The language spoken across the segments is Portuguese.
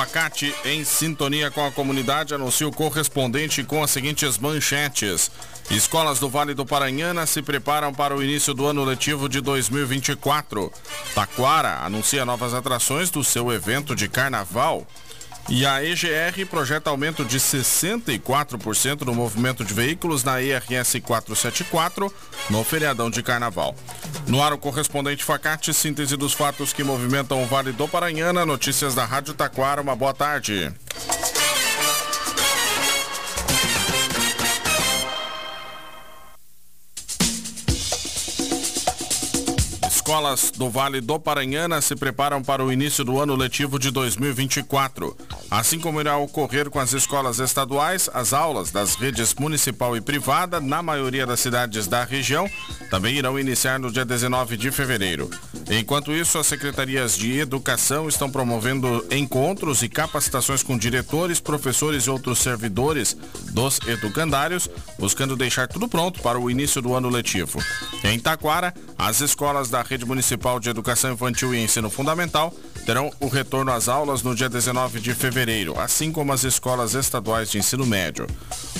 Facate, em sintonia com a comunidade, anuncia o correspondente com as seguintes manchetes. Escolas do Vale do Paranhana se preparam para o início do ano letivo de 2024. Taquara anuncia novas atrações do seu evento de carnaval. E a EGR projeta aumento de 64% no movimento de veículos na ERS 474 no feriadão de carnaval. No ar, o correspondente Facate, síntese dos fatos que movimentam o Vale do Paranhana, notícias da Rádio Taquara. Uma boa tarde. escolas do Vale do Paranhana se preparam para o início do ano letivo de 2024. Assim como irá ocorrer com as escolas estaduais, as aulas das redes municipal e privada, na maioria das cidades da região, também irão iniciar no dia 19 de fevereiro. Enquanto isso, as secretarias de educação estão promovendo encontros e capacitações com diretores, professores e outros servidores dos educandários, buscando deixar tudo pronto para o início do ano letivo. Em Taquara, as escolas da Rede Municipal de Educação Infantil e Ensino Fundamental terão o retorno às aulas no dia 19 de fevereiro, assim como as escolas estaduais de ensino médio.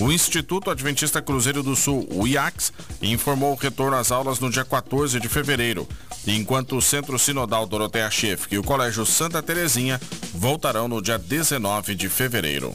O Instituto Adventista Cruzeiro do Sul, o IACS, informou o retorno às aulas no dia 14 de fevereiro, enquanto o Centro Sinodal Doroteia Schiff e o Colégio Santa Terezinha voltarão no dia 19 de fevereiro.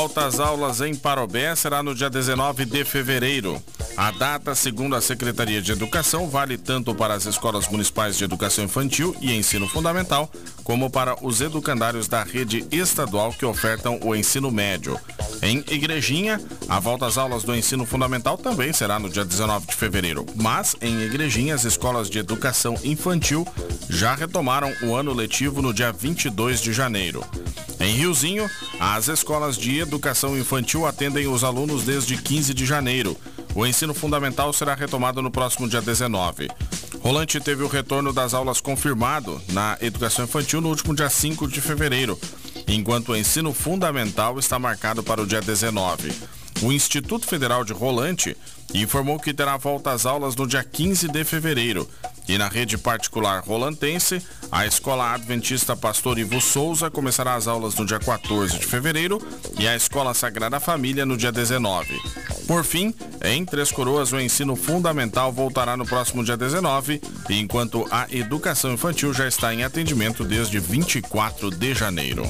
Volta às aulas em Parobé será no dia 19 de fevereiro. A data, segundo a Secretaria de Educação, vale tanto para as escolas municipais de educação infantil e ensino fundamental, como para os educandários da rede estadual que ofertam o ensino médio. Em Igrejinha, a volta às aulas do ensino fundamental também será no dia 19 de fevereiro, mas em Igrejinha as escolas de educação infantil já retomaram o ano letivo no dia 22 de janeiro. Em Riozinho, as escolas de educação infantil atendem os alunos desde 15 de janeiro. O ensino fundamental será retomado no próximo dia 19. Rolante teve o retorno das aulas confirmado na educação infantil no último dia 5 de fevereiro, enquanto o ensino fundamental está marcado para o dia 19. O Instituto Federal de Rolante informou que terá volta às aulas no dia 15 de fevereiro. E na rede particular rolantense, a Escola Adventista Pastor Ivo Souza começará as aulas no dia 14 de fevereiro e a Escola Sagrada Família no dia 19. Por fim, em Três Coroas, o ensino fundamental voltará no próximo dia 19, enquanto a educação infantil já está em atendimento desde 24 de janeiro.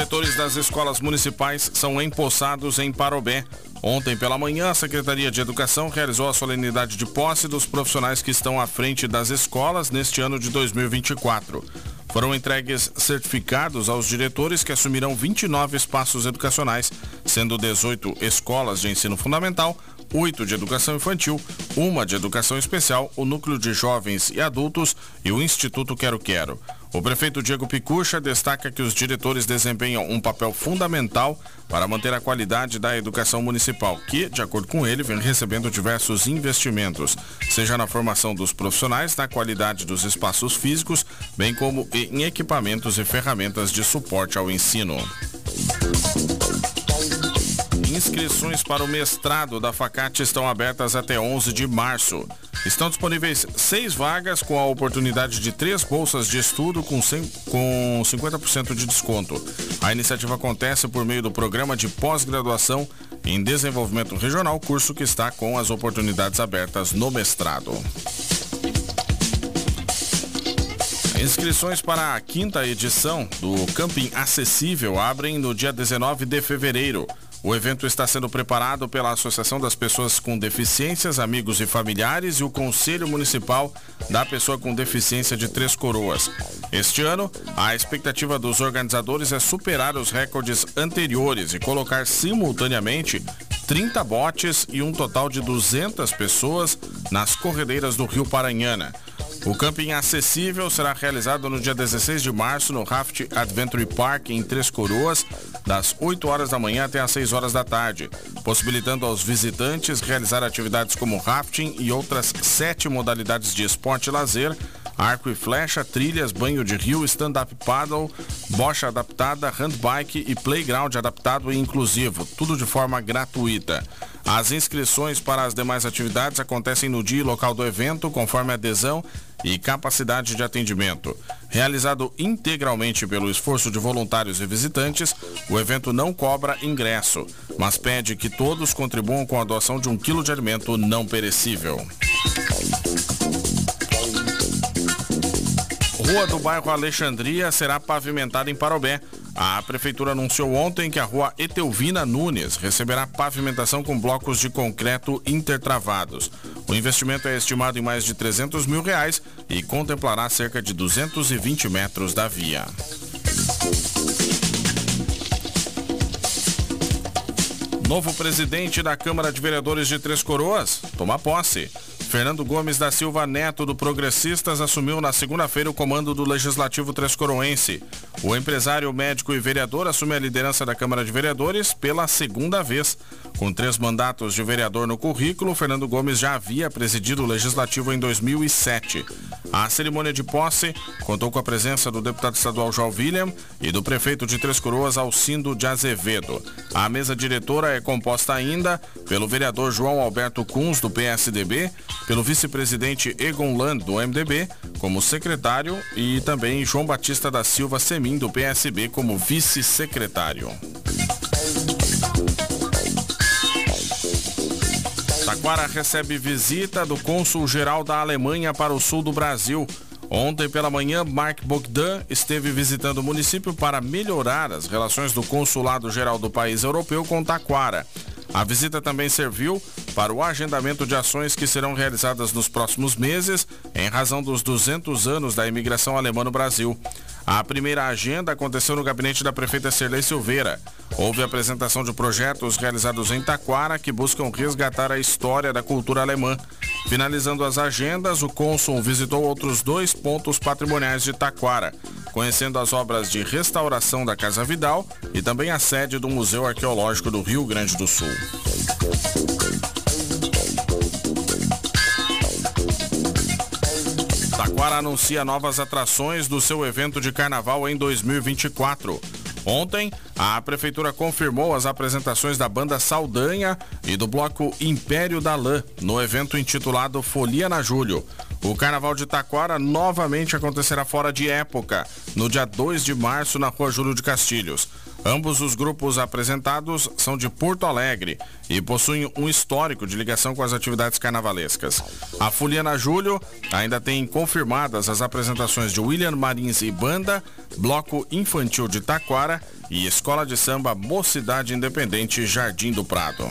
Diretores das escolas municipais são empossados em Parobé. Ontem pela manhã, a Secretaria de Educação realizou a solenidade de posse dos profissionais que estão à frente das escolas neste ano de 2024. Foram entregues certificados aos diretores que assumirão 29 espaços educacionais, sendo 18 escolas de ensino fundamental, 8 de educação infantil, uma de educação especial, o núcleo de jovens e adultos e o Instituto Quero Quero. O prefeito Diego Picucha destaca que os diretores desempenham um papel fundamental para manter a qualidade da educação municipal, que, de acordo com ele, vem recebendo diversos investimentos, seja na formação dos profissionais, na qualidade dos espaços físicos, bem como em equipamentos e ferramentas de suporte ao ensino. Inscrições para o mestrado da Facate estão abertas até 11 de março. Estão disponíveis seis vagas com a oportunidade de três bolsas de estudo com, 100, com 50% de desconto. A iniciativa acontece por meio do programa de pós-graduação em desenvolvimento regional, curso que está com as oportunidades abertas no mestrado. Inscrições para a quinta edição do Camping Acessível abrem no dia 19 de fevereiro. O evento está sendo preparado pela Associação das Pessoas com Deficiências, Amigos e Familiares e o Conselho Municipal da Pessoa com Deficiência de Três Coroas. Este ano, a expectativa dos organizadores é superar os recordes anteriores e colocar simultaneamente 30 botes e um total de 200 pessoas nas corredeiras do Rio Paranhana. O camping acessível será realizado no dia 16 de março no Raft Adventure Park em Três Coroas, das 8 horas da manhã até as 6 horas da tarde, possibilitando aos visitantes realizar atividades como rafting e outras sete modalidades de esporte e lazer, arco e flecha, trilhas, banho de rio, stand-up paddle, bocha adaptada, handbike e playground adaptado e inclusivo, tudo de forma gratuita. As inscrições para as demais atividades acontecem no dia e local do evento, conforme adesão e capacidade de atendimento. Realizado integralmente pelo esforço de voluntários e visitantes, o evento não cobra ingresso, mas pede que todos contribuam com a doação de um quilo de alimento não perecível. Rua do bairro Alexandria será pavimentada em Parobé. A prefeitura anunciou ontem que a rua Etelvina Nunes receberá pavimentação com blocos de concreto intertravados. O investimento é estimado em mais de 300 mil reais e contemplará cerca de 220 metros da via. Novo presidente da Câmara de Vereadores de Três Coroas toma posse. Fernando Gomes da Silva Neto, do Progressistas, assumiu na segunda-feira o comando do Legislativo Trescoroense. O empresário, médico e vereador assume a liderança da Câmara de Vereadores pela segunda vez. Com três mandatos de vereador no currículo, Fernando Gomes já havia presidido o Legislativo em 2007. A cerimônia de posse contou com a presença do deputado estadual João William e do prefeito de Três Coroas, Alcindo de Azevedo. A mesa diretora é composta ainda pelo vereador João Alberto Kunz, do PSDB, pelo vice-presidente Egon Land, do MDB, como secretário, e também João Batista da Silva Semin, do PSB, como vice-secretário. Taquara recebe visita do cônsul-geral da Alemanha para o sul do Brasil. Ontem pela manhã, Mark Bogdan esteve visitando o município para melhorar as relações do consulado-geral do país europeu com Taquara. A visita também serviu para o agendamento de ações que serão realizadas nos próximos meses em razão dos 200 anos da imigração alemã no Brasil. A primeira agenda aconteceu no gabinete da prefeita Serlei Silveira. Houve apresentação de projetos realizados em Taquara que buscam resgatar a história da cultura alemã. Finalizando as agendas, o cônsul visitou outros dois pontos patrimoniais de Taquara, conhecendo as obras de restauração da Casa Vidal e também a sede do Museu Arqueológico do Rio Grande do Sul. Anuncia novas atrações do seu evento de carnaval em 2024. Ontem, a prefeitura confirmou as apresentações da banda Saldanha e do bloco Império da Lã no evento intitulado Folia na Julho. O Carnaval de Taquara novamente acontecerá fora de época, no dia 2 de março na Rua Júlio de Castilhos. Ambos os grupos apresentados são de Porto Alegre e possuem um histórico de ligação com as atividades carnavalescas. A Fuliana Júlio ainda tem confirmadas as apresentações de William Marins e Banda, Bloco Infantil de Taquara e Escola de Samba Mocidade Independente Jardim do Prado.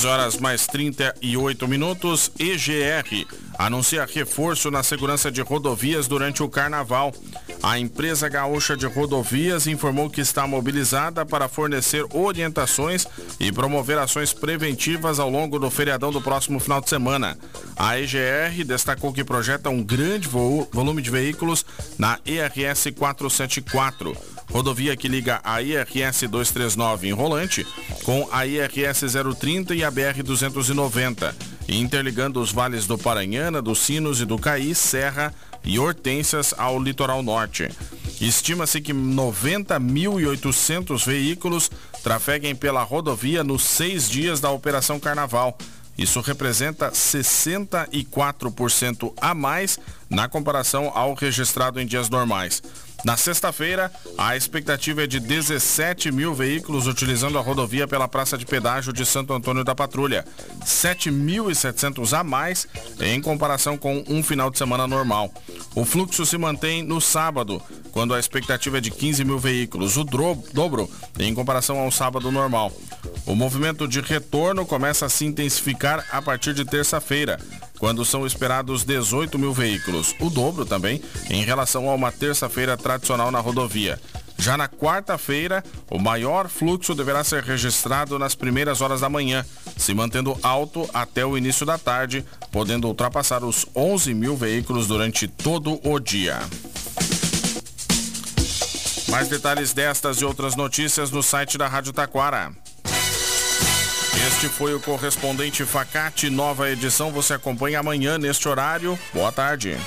12 horas mais 38 minutos. EGR anuncia reforço na segurança de rodovias durante o carnaval. A empresa gaúcha de rodovias informou que está mobilizada para fornecer orientações e promover ações preventivas ao longo do feriadão do próximo final de semana. A EGR destacou que projeta um grande volume de veículos na ERS 474 rodovia que liga a IRS 239 em Rolante com a IRS 030 e a BR 290, interligando os vales do Paranhana, dos Sinos e do Caí, Serra e Hortências ao litoral norte. Estima-se que 90.800 veículos trafeguem pela rodovia nos seis dias da Operação Carnaval. Isso representa 64% a mais na comparação ao registrado em dias normais. Na sexta-feira, a expectativa é de 17 mil veículos utilizando a rodovia pela Praça de Pedágio de Santo Antônio da Patrulha, 7.700 a mais em comparação com um final de semana normal. O fluxo se mantém no sábado, quando a expectativa é de 15 mil veículos, o dobro em comparação ao sábado normal. O movimento de retorno começa a se intensificar a partir de terça-feira, quando são esperados 18 mil veículos, o dobro também em relação a uma terça-feira tradicional na rodovia. Já na quarta-feira, o maior fluxo deverá ser registrado nas primeiras horas da manhã, se mantendo alto até o início da tarde, podendo ultrapassar os 11 mil veículos durante todo o dia. Mais detalhes destas e outras notícias no site da Rádio Taquara. Este foi o correspondente Facate, nova edição. Você acompanha amanhã neste horário. Boa tarde.